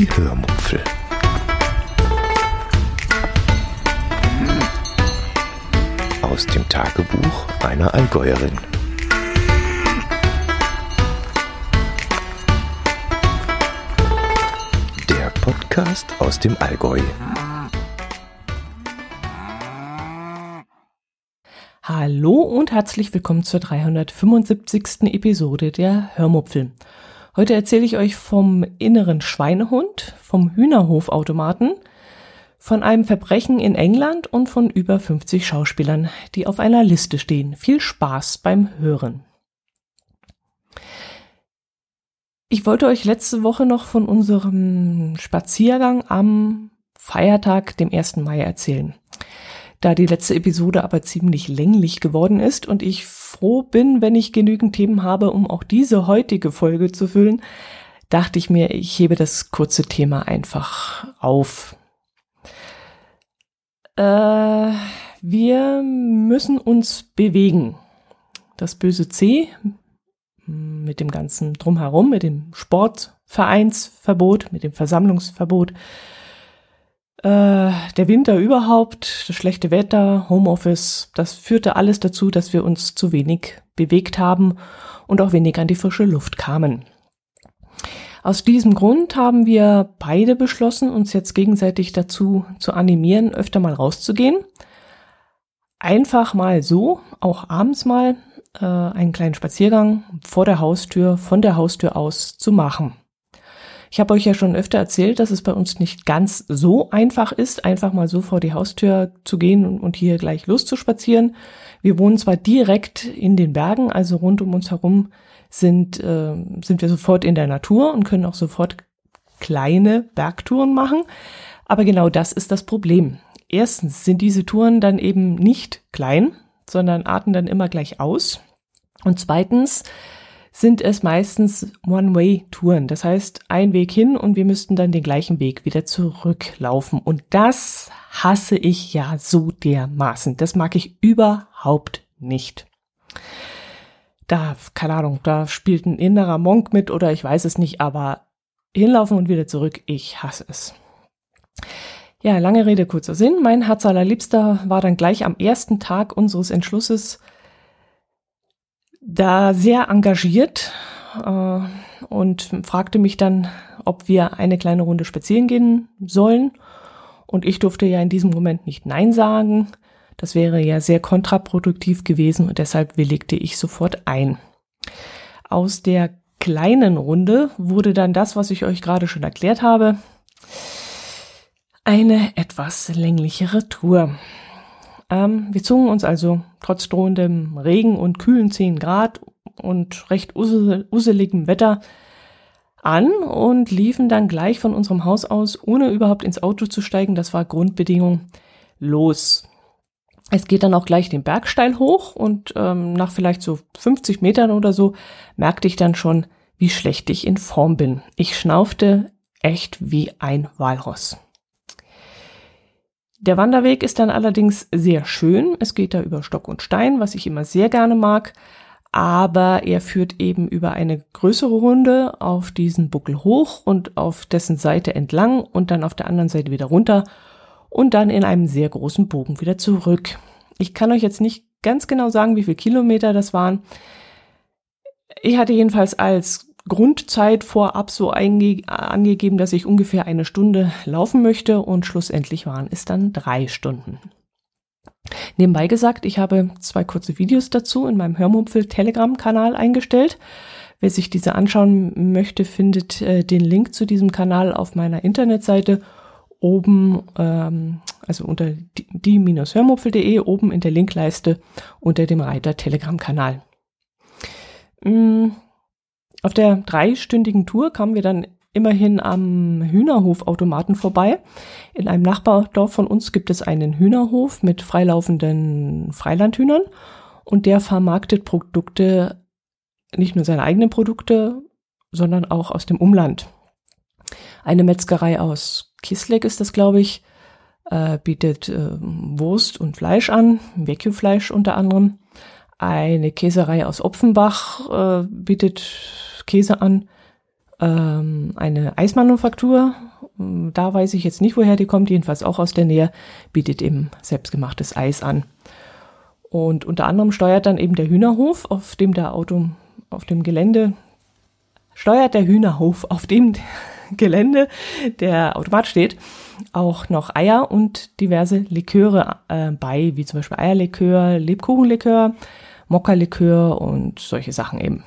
Die Hörmupfel. Aus dem Tagebuch einer Allgäuerin. Der Podcast aus dem Allgäu. Hallo und herzlich willkommen zur 375. Episode der Hörmupfel. Heute erzähle ich euch vom inneren Schweinehund, vom Hühnerhofautomaten, von einem Verbrechen in England und von über 50 Schauspielern, die auf einer Liste stehen. Viel Spaß beim Hören. Ich wollte euch letzte Woche noch von unserem Spaziergang am Feiertag, dem 1. Mai, erzählen. Da die letzte Episode aber ziemlich länglich geworden ist und ich froh bin, wenn ich genügend Themen habe, um auch diese heutige Folge zu füllen, dachte ich mir, ich hebe das kurze Thema einfach auf. Äh, wir müssen uns bewegen. Das böse C mit dem ganzen Drumherum, mit dem Sportvereinsverbot, mit dem Versammlungsverbot, äh, der Winter überhaupt, das schlechte Wetter, Homeoffice, das führte alles dazu, dass wir uns zu wenig bewegt haben und auch wenig an die frische Luft kamen. Aus diesem Grund haben wir beide beschlossen, uns jetzt gegenseitig dazu zu animieren, öfter mal rauszugehen. Einfach mal so, auch abends mal, äh, einen kleinen Spaziergang vor der Haustür, von der Haustür aus zu machen. Ich habe euch ja schon öfter erzählt, dass es bei uns nicht ganz so einfach ist, einfach mal so vor die Haustür zu gehen und hier gleich loszuspazieren. Wir wohnen zwar direkt in den Bergen, also rund um uns herum sind, äh, sind wir sofort in der Natur und können auch sofort kleine Bergtouren machen. Aber genau das ist das Problem. Erstens sind diese Touren dann eben nicht klein, sondern arten dann immer gleich aus. Und zweitens sind es meistens One-Way-Touren. Das heißt, ein Weg hin und wir müssten dann den gleichen Weg wieder zurücklaufen. Und das hasse ich ja so dermaßen. Das mag ich überhaupt nicht. Da, keine Ahnung, da spielt ein innerer Monk mit oder ich weiß es nicht, aber hinlaufen und wieder zurück, ich hasse es. Ja, lange Rede, kurzer Sinn. Mein Herz allerliebster war dann gleich am ersten Tag unseres Entschlusses da sehr engagiert äh, und fragte mich dann, ob wir eine kleine Runde spazieren gehen sollen. Und ich durfte ja in diesem Moment nicht Nein sagen. Das wäre ja sehr kontraproduktiv gewesen und deshalb willigte ich sofort ein. Aus der kleinen Runde wurde dann das, was ich euch gerade schon erklärt habe, eine etwas länglichere Tour. Ähm, wir zogen uns also trotz drohendem Regen und kühlen 10 Grad und recht useligem Wetter an und liefen dann gleich von unserem Haus aus, ohne überhaupt ins Auto zu steigen, das war Grundbedingung, los. Es geht dann auch gleich den Berg steil hoch und ähm, nach vielleicht so 50 Metern oder so merkte ich dann schon, wie schlecht ich in Form bin. Ich schnaufte echt wie ein Walross. Der Wanderweg ist dann allerdings sehr schön. Es geht da über Stock und Stein, was ich immer sehr gerne mag. Aber er führt eben über eine größere Runde auf diesen Buckel hoch und auf dessen Seite entlang und dann auf der anderen Seite wieder runter und dann in einem sehr großen Bogen wieder zurück. Ich kann euch jetzt nicht ganz genau sagen, wie viele Kilometer das waren. Ich hatte jedenfalls als Grundzeit vorab so angegeben, dass ich ungefähr eine Stunde laufen möchte und schlussendlich waren es dann drei Stunden. Nebenbei gesagt, ich habe zwei kurze Videos dazu in meinem Hörmumpfel Telegram-Kanal eingestellt. Wer sich diese anschauen möchte, findet äh, den Link zu diesem Kanal auf meiner Internetseite oben, ähm, also unter die-hörmupfel.de oben in der Linkleiste unter dem Reiter Telegram-Kanal. Mm auf der dreistündigen Tour kamen wir dann immerhin am Hühnerhofautomaten vorbei. In einem Nachbardorf von uns gibt es einen Hühnerhof mit freilaufenden Freilandhühnern und der vermarktet Produkte, nicht nur seine eigenen Produkte, sondern auch aus dem Umland. Eine Metzgerei aus Kisleck ist das, glaube ich, äh, bietet äh, Wurst und Fleisch an, Vecchio-Fleisch unter anderem. Eine Käserei aus Opfenbach äh, bietet Käse an. ähm, eine Eismanufaktur. Da weiß ich jetzt nicht, woher die kommt, jedenfalls auch aus der Nähe, bietet eben selbstgemachtes Eis an. Und unter anderem steuert dann eben der Hühnerhof, auf dem der Auto, auf dem Gelände, steuert der Hühnerhof, auf dem Gelände der Automat steht, auch noch Eier und diverse Liköre äh, bei, wie zum Beispiel Eierlikör, Lebkuchenlikör, Mokka-Likör und solche Sachen eben.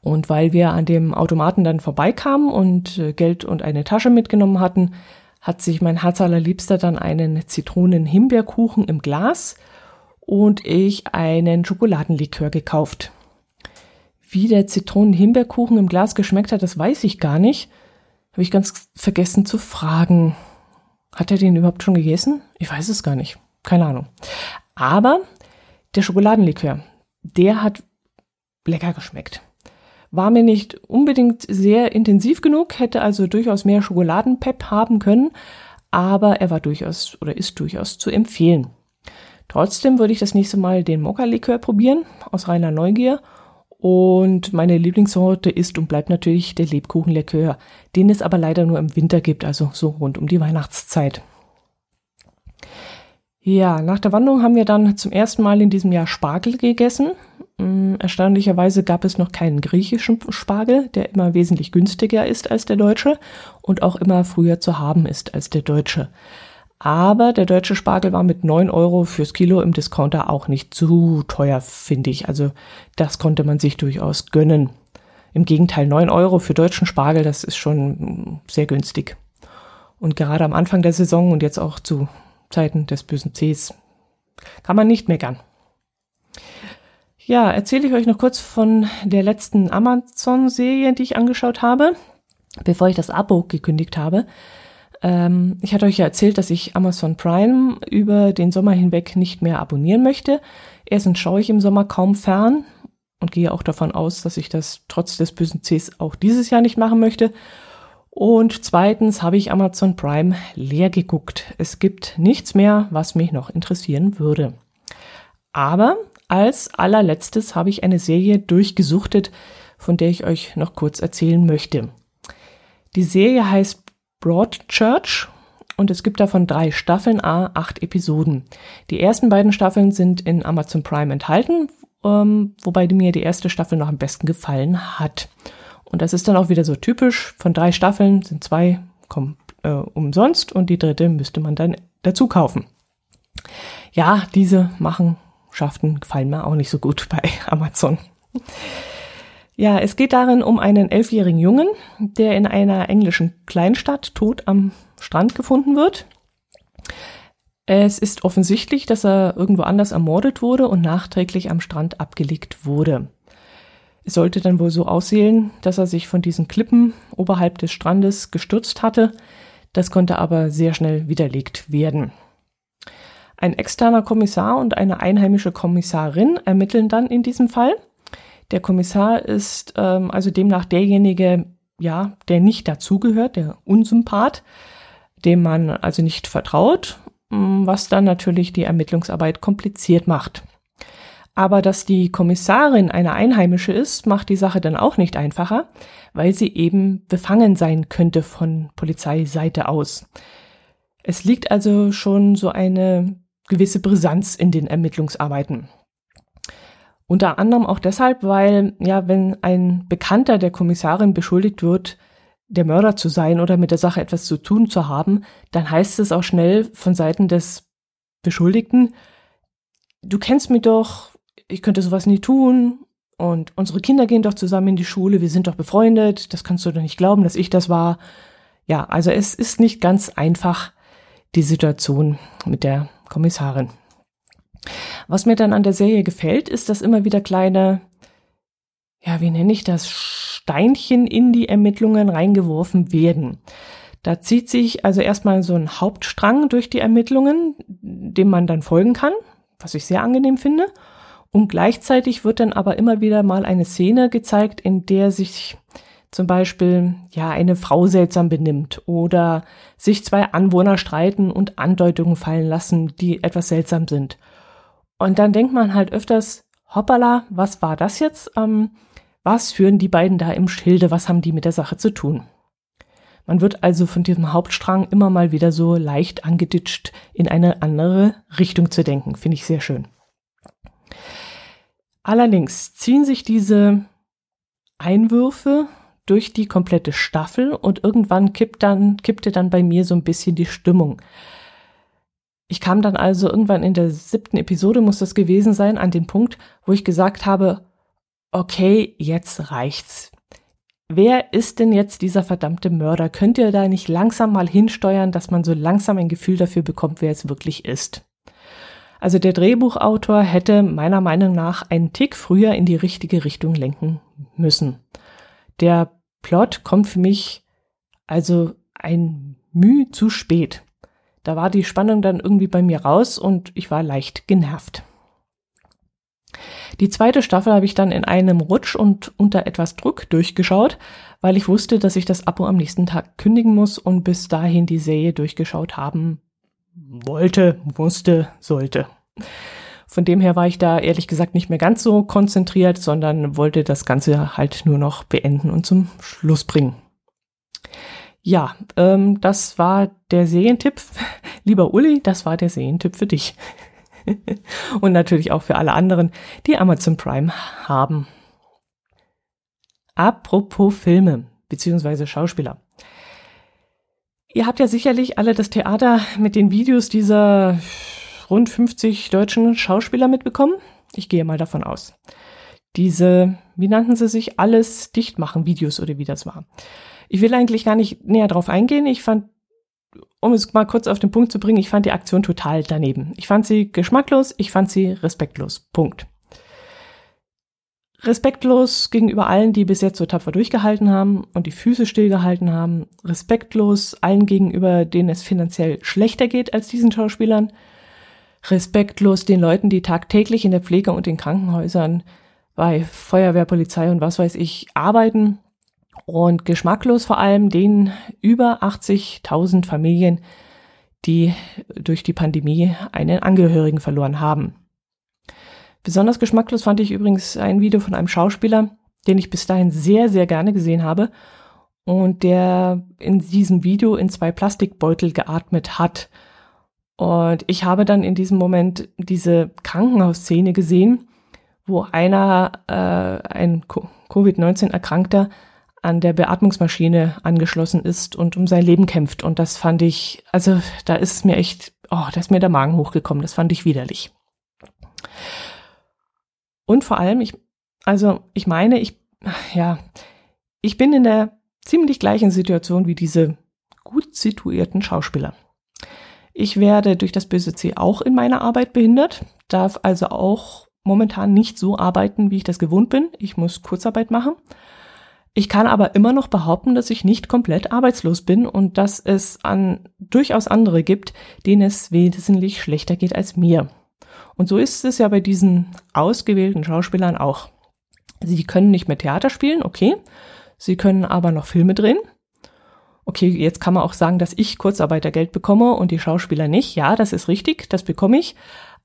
Und weil wir an dem Automaten dann vorbeikamen und äh, Geld und eine Tasche mitgenommen hatten, hat sich mein Herz allerliebster dann einen Zitronen-Himbeerkuchen im Glas und ich einen Schokoladenlikör gekauft. Wie der Zitronen-Himbeerkuchen im Glas geschmeckt hat, das weiß ich gar nicht. Habe ich ganz vergessen zu fragen. Hat er den überhaupt schon gegessen? Ich weiß es gar nicht. Keine Ahnung. Aber der Schokoladenlikör, der hat lecker geschmeckt. War mir nicht unbedingt sehr intensiv genug, hätte also durchaus mehr Schokoladenpep haben können, aber er war durchaus oder ist durchaus zu empfehlen. Trotzdem würde ich das nächste Mal den Mokka-Likör probieren, aus reiner Neugier. Und meine Lieblingssorte ist und bleibt natürlich der Lebkuchenlikör, den es aber leider nur im Winter gibt, also so rund um die Weihnachtszeit. Ja, nach der Wanderung haben wir dann zum ersten Mal in diesem Jahr Spargel gegessen. Mm, erstaunlicherweise gab es noch keinen griechischen Spargel, der immer wesentlich günstiger ist als der deutsche und auch immer früher zu haben ist als der deutsche. Aber der deutsche Spargel war mit neun Euro fürs Kilo im Discounter auch nicht zu teuer, finde ich. Also das konnte man sich durchaus gönnen. Im Gegenteil, neun Euro für deutschen Spargel, das ist schon sehr günstig. Und gerade am Anfang der Saison und jetzt auch zu Zeiten des bösen Cs kann man nicht meckern. Ja, erzähle ich euch noch kurz von der letzten Amazon-Serie, die ich angeschaut habe, bevor ich das Abo gekündigt habe. Ähm, ich hatte euch ja erzählt, dass ich Amazon Prime über den Sommer hinweg nicht mehr abonnieren möchte. Erstens schaue ich im Sommer kaum fern und gehe auch davon aus, dass ich das trotz des bösen Cs auch dieses Jahr nicht machen möchte. Und zweitens habe ich Amazon Prime leer geguckt. Es gibt nichts mehr, was mich noch interessieren würde. Aber als allerletztes habe ich eine Serie durchgesuchtet, von der ich euch noch kurz erzählen möchte. Die Serie heißt Broadchurch und es gibt davon drei Staffeln, a acht Episoden. Die ersten beiden Staffeln sind in Amazon Prime enthalten, ähm, wobei mir die erste Staffel noch am besten gefallen hat. Und das ist dann auch wieder so typisch. Von drei Staffeln sind zwei kommen, äh, umsonst und die dritte müsste man dann dazu kaufen. Ja, diese Machenschaften gefallen mir auch nicht so gut bei Amazon. Ja, es geht darin um einen elfjährigen Jungen, der in einer englischen Kleinstadt tot am Strand gefunden wird. Es ist offensichtlich, dass er irgendwo anders ermordet wurde und nachträglich am Strand abgelegt wurde. Sollte dann wohl so aussehen, dass er sich von diesen Klippen oberhalb des Strandes gestürzt hatte. Das konnte aber sehr schnell widerlegt werden. Ein externer Kommissar und eine einheimische Kommissarin ermitteln dann in diesem Fall. Der Kommissar ist ähm, also demnach derjenige, ja, der nicht dazugehört, der Unsympath, dem man also nicht vertraut, mm, was dann natürlich die Ermittlungsarbeit kompliziert macht. Aber dass die Kommissarin eine Einheimische ist, macht die Sache dann auch nicht einfacher, weil sie eben befangen sein könnte von Polizeiseite aus. Es liegt also schon so eine gewisse Brisanz in den Ermittlungsarbeiten. Unter anderem auch deshalb, weil, ja, wenn ein Bekannter der Kommissarin beschuldigt wird, der Mörder zu sein oder mit der Sache etwas zu tun zu haben, dann heißt es auch schnell von Seiten des Beschuldigten, du kennst mich doch, ich könnte sowas nie tun und unsere Kinder gehen doch zusammen in die Schule, wir sind doch befreundet, das kannst du doch nicht glauben, dass ich das war. Ja, also es ist nicht ganz einfach, die Situation mit der Kommissarin. Was mir dann an der Serie gefällt, ist, dass immer wieder kleine, ja, wie nenne ich das, Steinchen in die Ermittlungen reingeworfen werden. Da zieht sich also erstmal so ein Hauptstrang durch die Ermittlungen, dem man dann folgen kann, was ich sehr angenehm finde. Und gleichzeitig wird dann aber immer wieder mal eine Szene gezeigt, in der sich zum Beispiel ja eine Frau seltsam benimmt oder sich zwei Anwohner streiten und Andeutungen fallen lassen, die etwas seltsam sind. Und dann denkt man halt öfters, hoppala, was war das jetzt? Ähm, Was führen die beiden da im Schilde? Was haben die mit der Sache zu tun? Man wird also von diesem Hauptstrang immer mal wieder so leicht angeditscht, in eine andere Richtung zu denken. Finde ich sehr schön. Allerdings ziehen sich diese Einwürfe durch die komplette Staffel und irgendwann kippt dann, kippte dann bei mir so ein bisschen die Stimmung. Ich kam dann also irgendwann in der siebten Episode, muss das gewesen sein, an den Punkt, wo ich gesagt habe, okay, jetzt reicht's. Wer ist denn jetzt dieser verdammte Mörder? Könnt ihr da nicht langsam mal hinsteuern, dass man so langsam ein Gefühl dafür bekommt, wer es wirklich ist? Also der Drehbuchautor hätte meiner Meinung nach einen Tick früher in die richtige Richtung lenken müssen. Der Plot kommt für mich also ein Mühe zu spät. Da war die Spannung dann irgendwie bei mir raus und ich war leicht genervt. Die zweite Staffel habe ich dann in einem Rutsch und unter etwas Druck durchgeschaut, weil ich wusste, dass ich das Abo am nächsten Tag kündigen muss und bis dahin die Serie durchgeschaut haben wollte, musste, sollte. Von dem her war ich da ehrlich gesagt nicht mehr ganz so konzentriert, sondern wollte das Ganze halt nur noch beenden und zum Schluss bringen. Ja, ähm, das war der Serientipp. Lieber Uli, das war der Serientipp für dich. und natürlich auch für alle anderen, die Amazon Prime haben. Apropos Filme beziehungsweise Schauspieler. Ihr habt ja sicherlich alle das Theater mit den Videos dieser rund 50 deutschen Schauspieler mitbekommen. Ich gehe mal davon aus. Diese, wie nannten sie sich, alles dicht machen Videos oder wie das war. Ich will eigentlich gar nicht näher drauf eingehen. Ich fand um es mal kurz auf den Punkt zu bringen, ich fand die Aktion total daneben. Ich fand sie geschmacklos, ich fand sie respektlos. Punkt. Respektlos gegenüber allen, die bis jetzt so tapfer durchgehalten haben und die Füße stillgehalten haben. Respektlos allen gegenüber, denen es finanziell schlechter geht als diesen Schauspielern. Respektlos den Leuten, die tagtäglich in der Pflege und in Krankenhäusern bei Feuerwehr, Polizei und was weiß ich arbeiten und geschmacklos vor allem den über 80.000 Familien, die durch die Pandemie einen Angehörigen verloren haben. Besonders geschmacklos fand ich übrigens ein Video von einem Schauspieler, den ich bis dahin sehr, sehr gerne gesehen habe und der in diesem Video in zwei Plastikbeutel geatmet hat. Und ich habe dann in diesem Moment diese Krankenhausszene gesehen, wo einer, äh, ein Covid-19-Erkrankter, an der Beatmungsmaschine angeschlossen ist und um sein Leben kämpft. Und das fand ich, also da ist mir echt, oh, da ist mir der Magen hochgekommen. Das fand ich widerlich. Und vor allem, ich, also ich meine, ich, ja, ich bin in der ziemlich gleichen Situation wie diese gut situierten Schauspieler. Ich werde durch das böse C auch in meiner Arbeit behindert, darf also auch momentan nicht so arbeiten, wie ich das gewohnt bin. Ich muss Kurzarbeit machen ich kann aber immer noch behaupten, dass ich nicht komplett arbeitslos bin und dass es an durchaus andere gibt, denen es wesentlich schlechter geht als mir. Und so ist es ja bei diesen ausgewählten Schauspielern auch. Sie können nicht mehr Theater spielen, okay. Sie können aber noch Filme drehen. Okay, jetzt kann man auch sagen, dass ich Kurzarbeitergeld bekomme und die Schauspieler nicht. Ja, das ist richtig, das bekomme ich.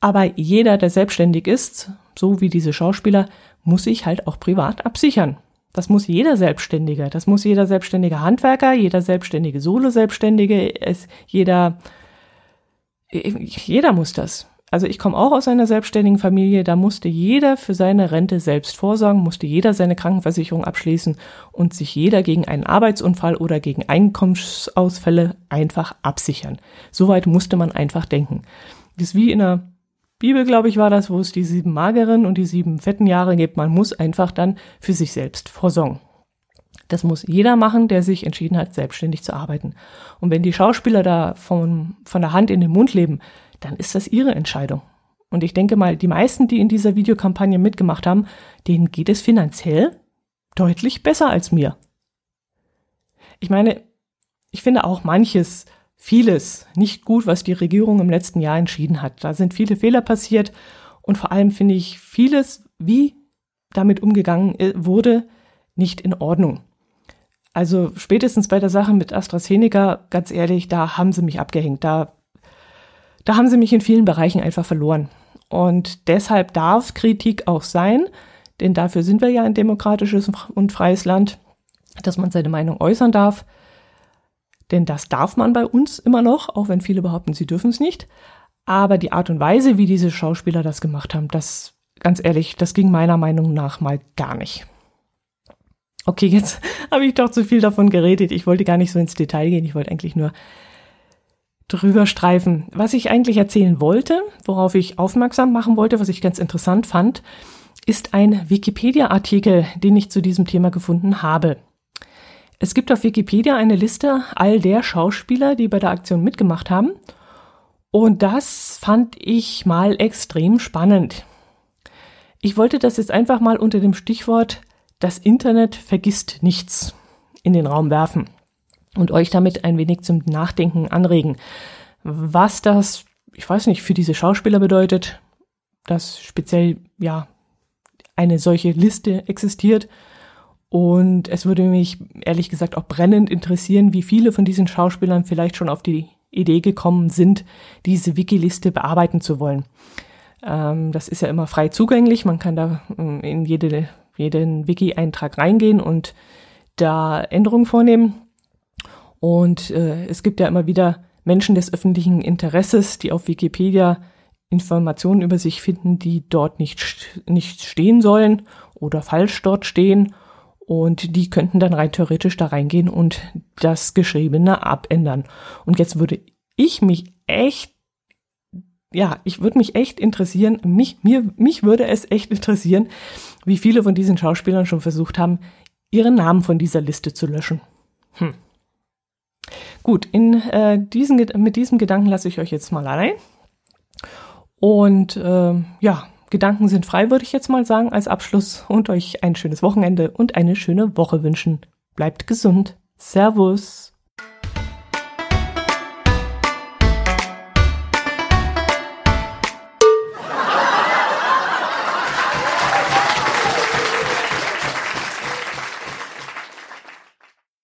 Aber jeder, der selbstständig ist, so wie diese Schauspieler, muss sich halt auch privat absichern. Das muss jeder Selbstständige, das muss jeder selbstständige Handwerker, jeder selbstständige Solo-Selbstständige, jeder, jeder muss das. Also ich komme auch aus einer selbstständigen Familie, da musste jeder für seine Rente selbst vorsorgen, musste jeder seine Krankenversicherung abschließen und sich jeder gegen einen Arbeitsunfall oder gegen Einkommensausfälle einfach absichern. Soweit musste man einfach denken. Das ist wie in einer Bibel, glaube ich, war das, wo es die sieben mageren und die sieben fetten Jahre gibt. Man muss einfach dann für sich selbst vorsorgen. Das muss jeder machen, der sich entschieden hat, selbstständig zu arbeiten. Und wenn die Schauspieler da von, von der Hand in den Mund leben, dann ist das ihre Entscheidung. Und ich denke mal, die meisten, die in dieser Videokampagne mitgemacht haben, denen geht es finanziell deutlich besser als mir. Ich meine, ich finde auch manches vieles nicht gut, was die Regierung im letzten Jahr entschieden hat. Da sind viele Fehler passiert und vor allem finde ich vieles, wie damit umgegangen äh, wurde, nicht in Ordnung. Also spätestens bei der Sache mit AstraZeneca, ganz ehrlich, da haben sie mich abgehängt. Da, da haben sie mich in vielen Bereichen einfach verloren. Und deshalb darf Kritik auch sein, denn dafür sind wir ja ein demokratisches und freies Land, dass man seine Meinung äußern darf. Denn das darf man bei uns immer noch, auch wenn viele behaupten, sie dürfen es nicht. Aber die Art und Weise, wie diese Schauspieler das gemacht haben, das, ganz ehrlich, das ging meiner Meinung nach mal gar nicht. Okay, jetzt habe ich doch zu viel davon geredet. Ich wollte gar nicht so ins Detail gehen. Ich wollte eigentlich nur drüber streifen. Was ich eigentlich erzählen wollte, worauf ich aufmerksam machen wollte, was ich ganz interessant fand, ist ein Wikipedia-Artikel, den ich zu diesem Thema gefunden habe. Es gibt auf Wikipedia eine Liste all der Schauspieler, die bei der Aktion mitgemacht haben. Und das fand ich mal extrem spannend. Ich wollte das jetzt einfach mal unter dem Stichwort das Internet vergisst nichts in den Raum werfen und euch damit ein wenig zum Nachdenken anregen. Was das, ich weiß nicht, für diese Schauspieler bedeutet, dass speziell, ja, eine solche Liste existiert und es würde mich ehrlich gesagt auch brennend interessieren, wie viele von diesen Schauspielern vielleicht schon auf die Idee gekommen sind, diese Wikiliste bearbeiten zu wollen. Ähm, das ist ja immer frei zugänglich. Man kann da ähm, in jede, jeden Wiki-Eintrag reingehen und da Änderungen vornehmen. Und äh, es gibt ja immer wieder Menschen des öffentlichen Interesses, die auf Wikipedia Informationen über sich finden, die dort nicht, nicht stehen sollen oder falsch dort stehen und die könnten dann rein theoretisch da reingehen und das Geschriebene abändern. Und jetzt würde ich mich echt, ja, ich würde mich echt interessieren, mich, mir, mich würde es echt interessieren, wie viele von diesen Schauspielern schon versucht haben, ihren Namen von dieser Liste zu löschen. Hm. Gut, in, äh, diesen, mit diesem Gedanken lasse ich euch jetzt mal allein. Und äh, ja, Gedanken sind frei, würde ich jetzt mal sagen, als Abschluss und euch ein schönes Wochenende und eine schöne Woche wünschen. Bleibt gesund. Servus.